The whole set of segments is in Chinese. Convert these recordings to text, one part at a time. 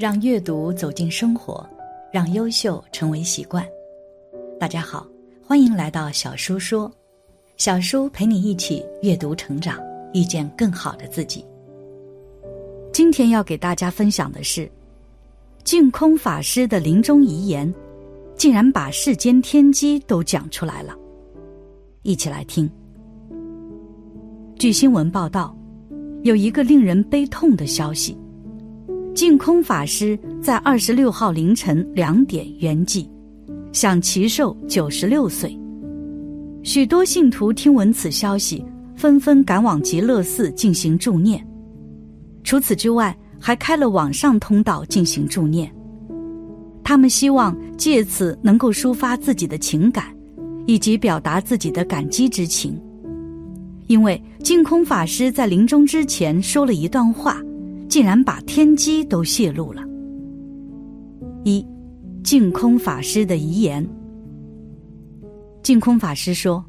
让阅读走进生活，让优秀成为习惯。大家好，欢迎来到小叔说，小叔陪你一起阅读成长，遇见更好的自己。今天要给大家分享的是，净空法师的临终遗言，竟然把世间天机都讲出来了。一起来听。据新闻报道，有一个令人悲痛的消息。净空法师在二十六号凌晨两点圆寂，享其寿九十六岁。许多信徒听闻此消息，纷纷赶往极乐寺进行助念。除此之外，还开了网上通道进行助念。他们希望借此能够抒发自己的情感，以及表达自己的感激之情。因为净空法师在临终之前说了一段话。竟然把天机都泄露了。一，净空法师的遗言。净空法师说：“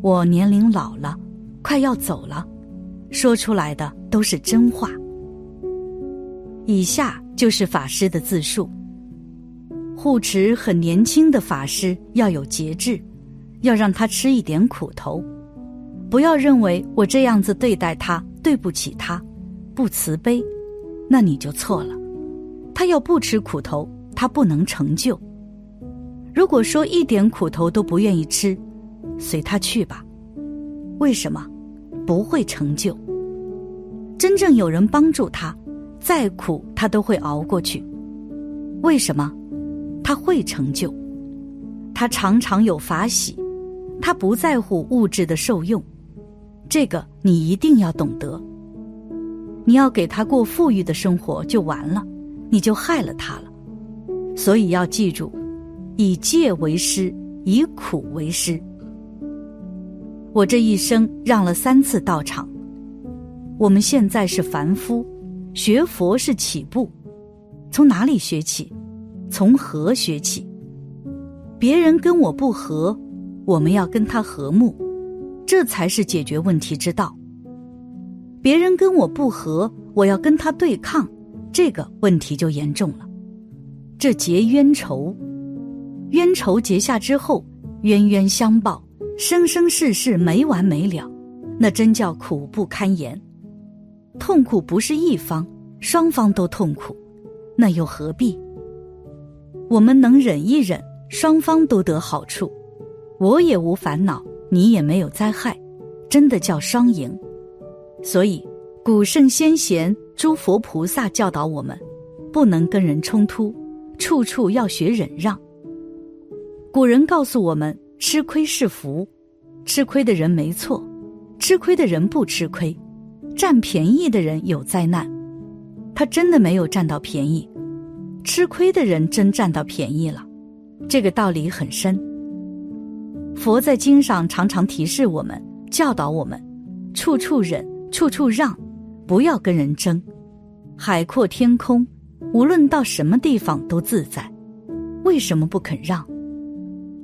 我年龄老了，快要走了，说出来的都是真话。”以下就是法师的自述：护持很年轻的法师要有节制，要让他吃一点苦头，不要认为我这样子对待他对不起他。不慈悲，那你就错了。他要不吃苦头，他不能成就。如果说一点苦头都不愿意吃，随他去吧。为什么？不会成就。真正有人帮助他，再苦他都会熬过去。为什么？他会成就。他常常有法喜，他不在乎物质的受用。这个你一定要懂得。你要给他过富裕的生活就完了，你就害了他了。所以要记住，以戒为师，以苦为师。我这一生让了三次道场。我们现在是凡夫，学佛是起步，从哪里学起？从和学起。别人跟我不和，我们要跟他和睦，这才是解决问题之道。别人跟我不和，我要跟他对抗，这个问题就严重了。这结冤仇，冤仇结下之后，冤冤相报，生生世世没完没了，那真叫苦不堪言。痛苦不是一方，双方都痛苦，那又何必？我们能忍一忍，双方都得好处，我也无烦恼，你也没有灾害，真的叫双赢。所以，古圣先贤、诸佛菩萨教导我们，不能跟人冲突，处处要学忍让。古人告诉我们，吃亏是福，吃亏的人没错，吃亏的人不吃亏，占便宜的人有灾难。他真的没有占到便宜，吃亏的人真占到便宜了。这个道理很深。佛在经上常常提示我们，教导我们，处处忍。处处让，不要跟人争。海阔天空，无论到什么地方都自在。为什么不肯让？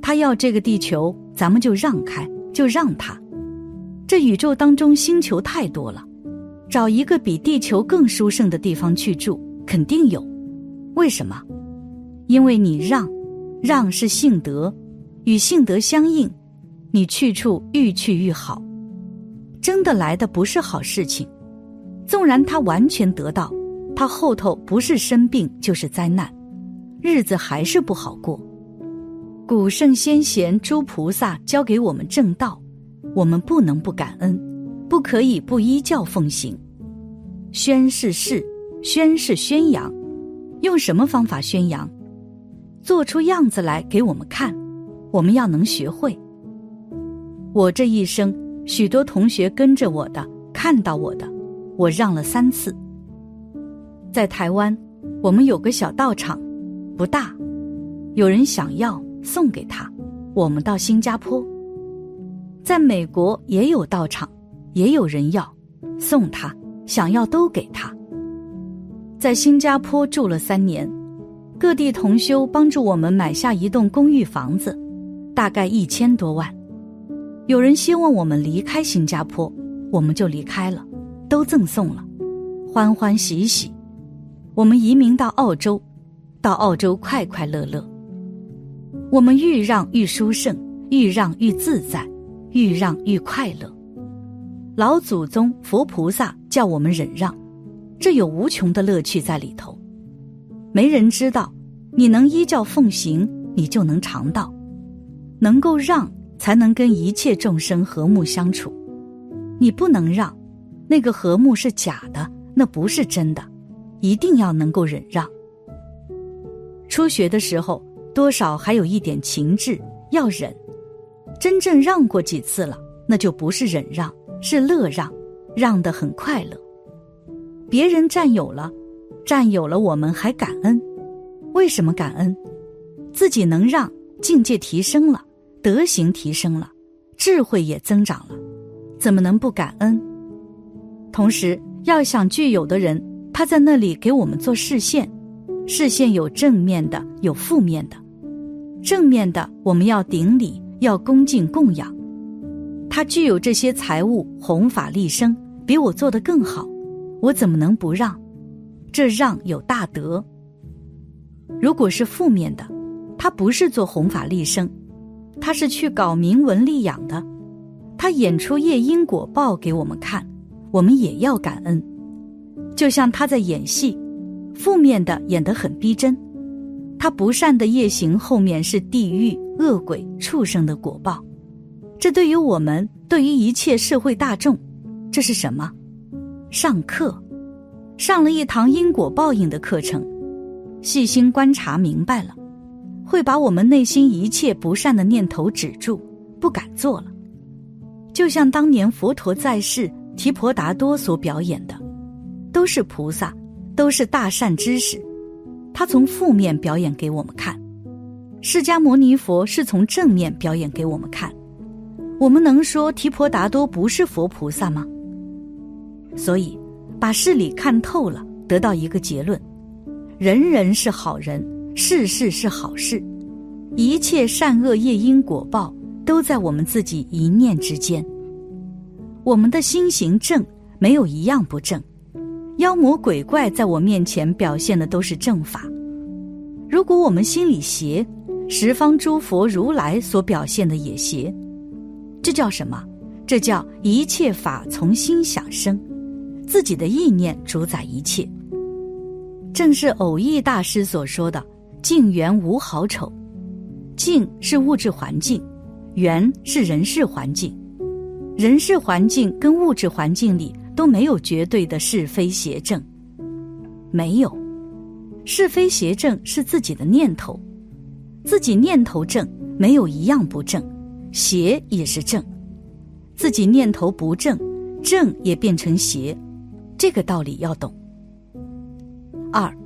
他要这个地球，咱们就让开，就让他。这宇宙当中星球太多了，找一个比地球更殊胜的地方去住，肯定有。为什么？因为你让，让是性德，与性德相应，你去处愈去愈好。争得来的不是好事情，纵然他完全得到，他后头不是生病就是灾难，日子还是不好过。古圣先贤诸菩萨教给我们正道，我们不能不感恩，不可以不依教奉行。宣是是，宣是宣扬，用什么方法宣扬？做出样子来给我们看，我们要能学会。我这一生。许多同学跟着我的，看到我的，我让了三次。在台湾，我们有个小道场，不大，有人想要送给他。我们到新加坡，在美国也有道场，也有人要送他，想要都给他。在新加坡住了三年，各地同修帮助我们买下一栋公寓房子，大概一千多万。有人希望我们离开新加坡，我们就离开了，都赠送了，欢欢喜喜。我们移民到澳洲，到澳洲快快乐乐。我们愈让愈殊胜，愈让愈自在，愈让愈快乐。老祖宗佛菩萨叫我们忍让，这有无穷的乐趣在里头。没人知道，你能依教奉行，你就能尝到。能够让，才能跟一切众生和睦相处。你不能让，那个和睦是假的，那不是真的。一定要能够忍让。初学的时候，多少还有一点情志，要忍。真正让过几次了，那就不是忍让。是乐让，让得很快乐。别人占有了，占有了，我们还感恩。为什么感恩？自己能让，境界提升了，德行提升了，智慧也增长了，怎么能不感恩？同时，要想具有的人，他在那里给我们做视线，视线有正面的，有负面的。正面的，我们要顶礼，要恭敬供养。他具有这些财物，弘法利生，比我做得更好，我怎么能不让？这让有大德。如果是负面的，他不是做弘法利生，他是去搞明文利养的，他演出业因果报给我们看，我们也要感恩。就像他在演戏，负面的演得很逼真，他不善的业行后面是地狱、恶鬼、畜生的果报。这对于我们，对于一切社会大众，这是什么？上课，上了一堂因果报应的课程，细心观察明白了，会把我们内心一切不善的念头止住，不敢做了。就像当年佛陀在世，提婆达多所表演的，都是菩萨，都是大善知识，他从负面表演给我们看；释迦牟尼佛是从正面表演给我们看。我们能说提婆达多不是佛菩萨吗？所以，把事理看透了，得到一个结论：人人是好人，事事是好事，一切善恶业因果报都在我们自己一念之间。我们的心行正，没有一样不正。妖魔鬼怪在我面前表现的都是正法。如果我们心里邪，十方诸佛如来所表现的也邪。这叫什么？这叫一切法从心想生，自己的意念主宰一切。正是偶益大师所说的“境缘无好丑”，境是物质环境，缘是人事环境。人事环境跟物质环境里都没有绝对的是非邪正，没有是非邪正是自己的念头，自己念头正，没有一样不正。邪也是正，自己念头不正，正也变成邪，这个道理要懂。二，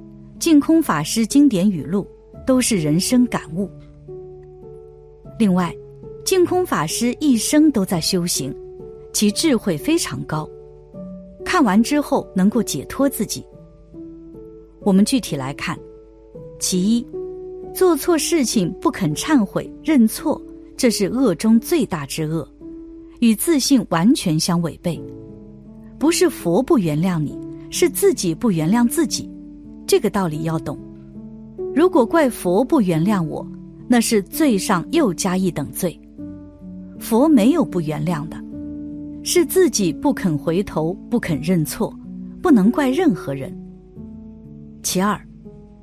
净空法师经典语录都是人生感悟。另外，净空法师一生都在修行，其智慧非常高，看完之后能够解脱自己。我们具体来看，其一，做错事情不肯忏悔认错。这是恶中最大之恶，与自信完全相违背。不是佛不原谅你，是自己不原谅自己。这个道理要懂。如果怪佛不原谅我，那是罪上又加一等罪。佛没有不原谅的，是自己不肯回头，不肯认错，不能怪任何人。其二，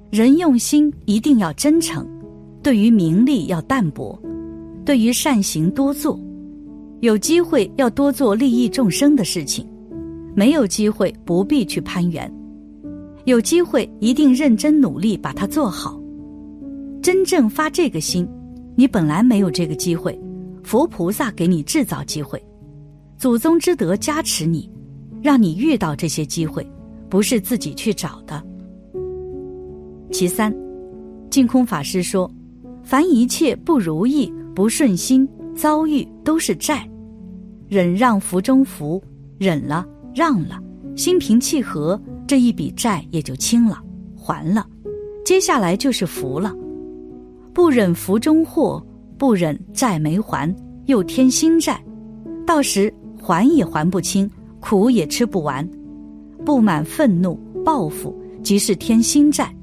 人用心一定要真诚，对于名利要淡薄。对于善行多做，有机会要多做利益众生的事情，没有机会不必去攀缘，有机会一定认真努力把它做好。真正发这个心，你本来没有这个机会，佛菩萨给你制造机会，祖宗之德加持你，让你遇到这些机会，不是自己去找的。其三，净空法师说，凡一切不如意。不顺心遭遇都是债，忍让福中福，忍了让了，心平气和，这一笔债也就清了，还了，接下来就是福了。不忍福中祸，不忍债没还，又添新债，到时还也还不清，苦也吃不完，不满愤怒报复，即是添新债，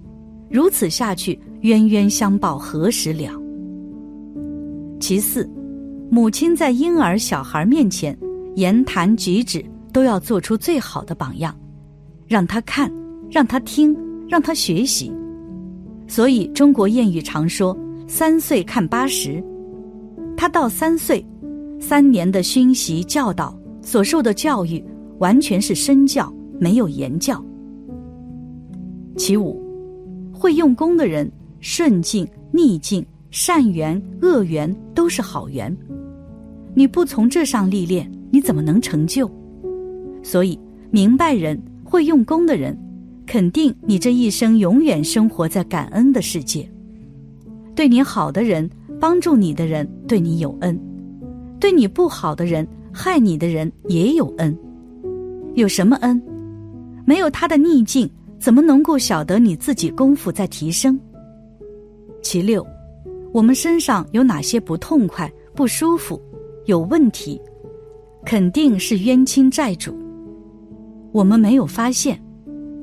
如此下去，冤冤相报何时了？其四，母亲在婴儿、小孩面前言谈举止都要做出最好的榜样，让他看，让他听，让他学习。所以中国谚语常说“三岁看八十”，他到三岁，三年的熏习教导所受的教育，完全是身教，没有言教。其五，会用功的人，顺境、逆境、善缘、恶缘都是好缘。你不从这上历练，你怎么能成就？所以，明白人、会用功的人，肯定你这一生永远生活在感恩的世界。对你好的人，帮助你的人，对你有恩；对你不好的人，害你的人也有恩。有什么恩？没有他的逆境。怎么能够晓得你自己功夫在提升？其六，我们身上有哪些不痛快、不舒服、有问题，肯定是冤亲债主。我们没有发现，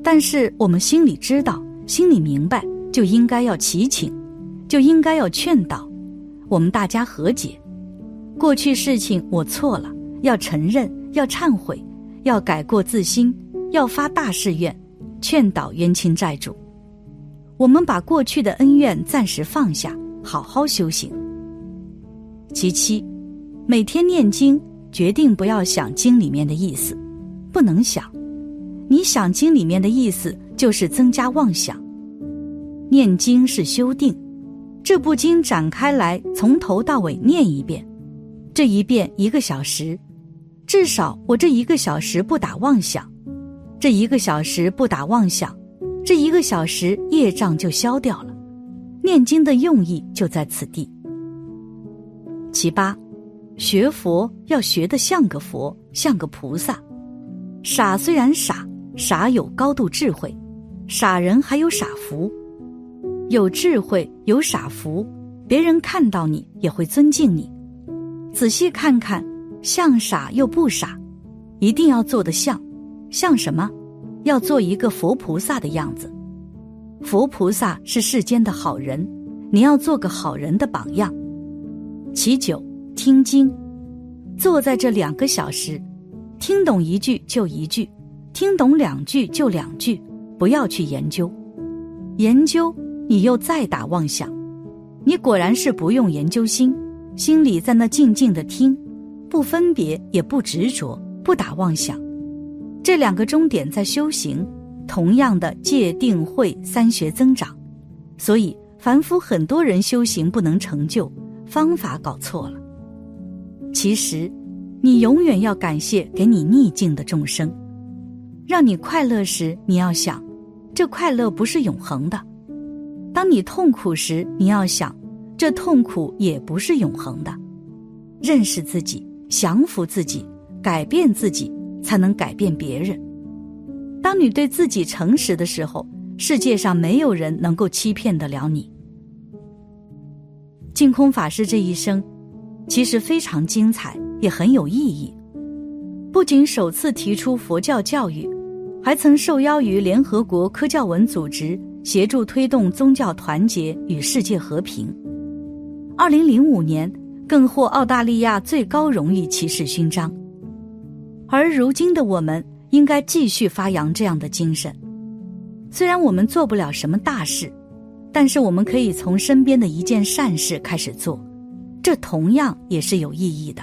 但是我们心里知道，心里明白，就应该要祈请，就应该要劝导，我们大家和解。过去事情我错了，要承认，要忏悔，要改过自新，要发大誓愿。劝导冤亲债主，我们把过去的恩怨暂时放下，好好修行。其七，每天念经，决定不要想经里面的意思，不能想。你想经里面的意思，就是增加妄想。念经是修定，这部经展开来，从头到尾念一遍，这一遍一个小时，至少我这一个小时不打妄想。这一个小时不打妄想，这一个小时业障就消掉了。念经的用意就在此地。其八，学佛要学得像个佛，像个菩萨。傻虽然傻，傻有高度智慧；傻人还有傻福，有智慧有傻福，别人看到你也会尊敬你。仔细看看，像傻又不傻，一定要做得像。像什么？要做一个佛菩萨的样子。佛菩萨是世间的好人，你要做个好人的榜样。其九，听经，坐在这两个小时，听懂一句就一句，听懂两句就两句，不要去研究。研究你又再打妄想，你果然是不用研究心，心里在那静静的听，不分别也不执着，不打妄想。这两个终点在修行，同样的戒定慧三学增长，所以凡夫很多人修行不能成就，方法搞错了。其实，你永远要感谢给你逆境的众生，让你快乐时，你要想，这快乐不是永恒的；当你痛苦时，你要想，这痛苦也不是永恒的。认识自己，降服自己，改变自己。才能改变别人。当你对自己诚实的时候，世界上没有人能够欺骗得了你。净空法师这一生，其实非常精彩，也很有意义。不仅首次提出佛教教育，还曾受邀于联合国科教文组织，协助推动宗教团结与世界和平。二零零五年，更获澳大利亚最高荣誉骑士勋章。而如今的我们，应该继续发扬这样的精神。虽然我们做不了什么大事，但是我们可以从身边的一件善事开始做，这同样也是有意义的。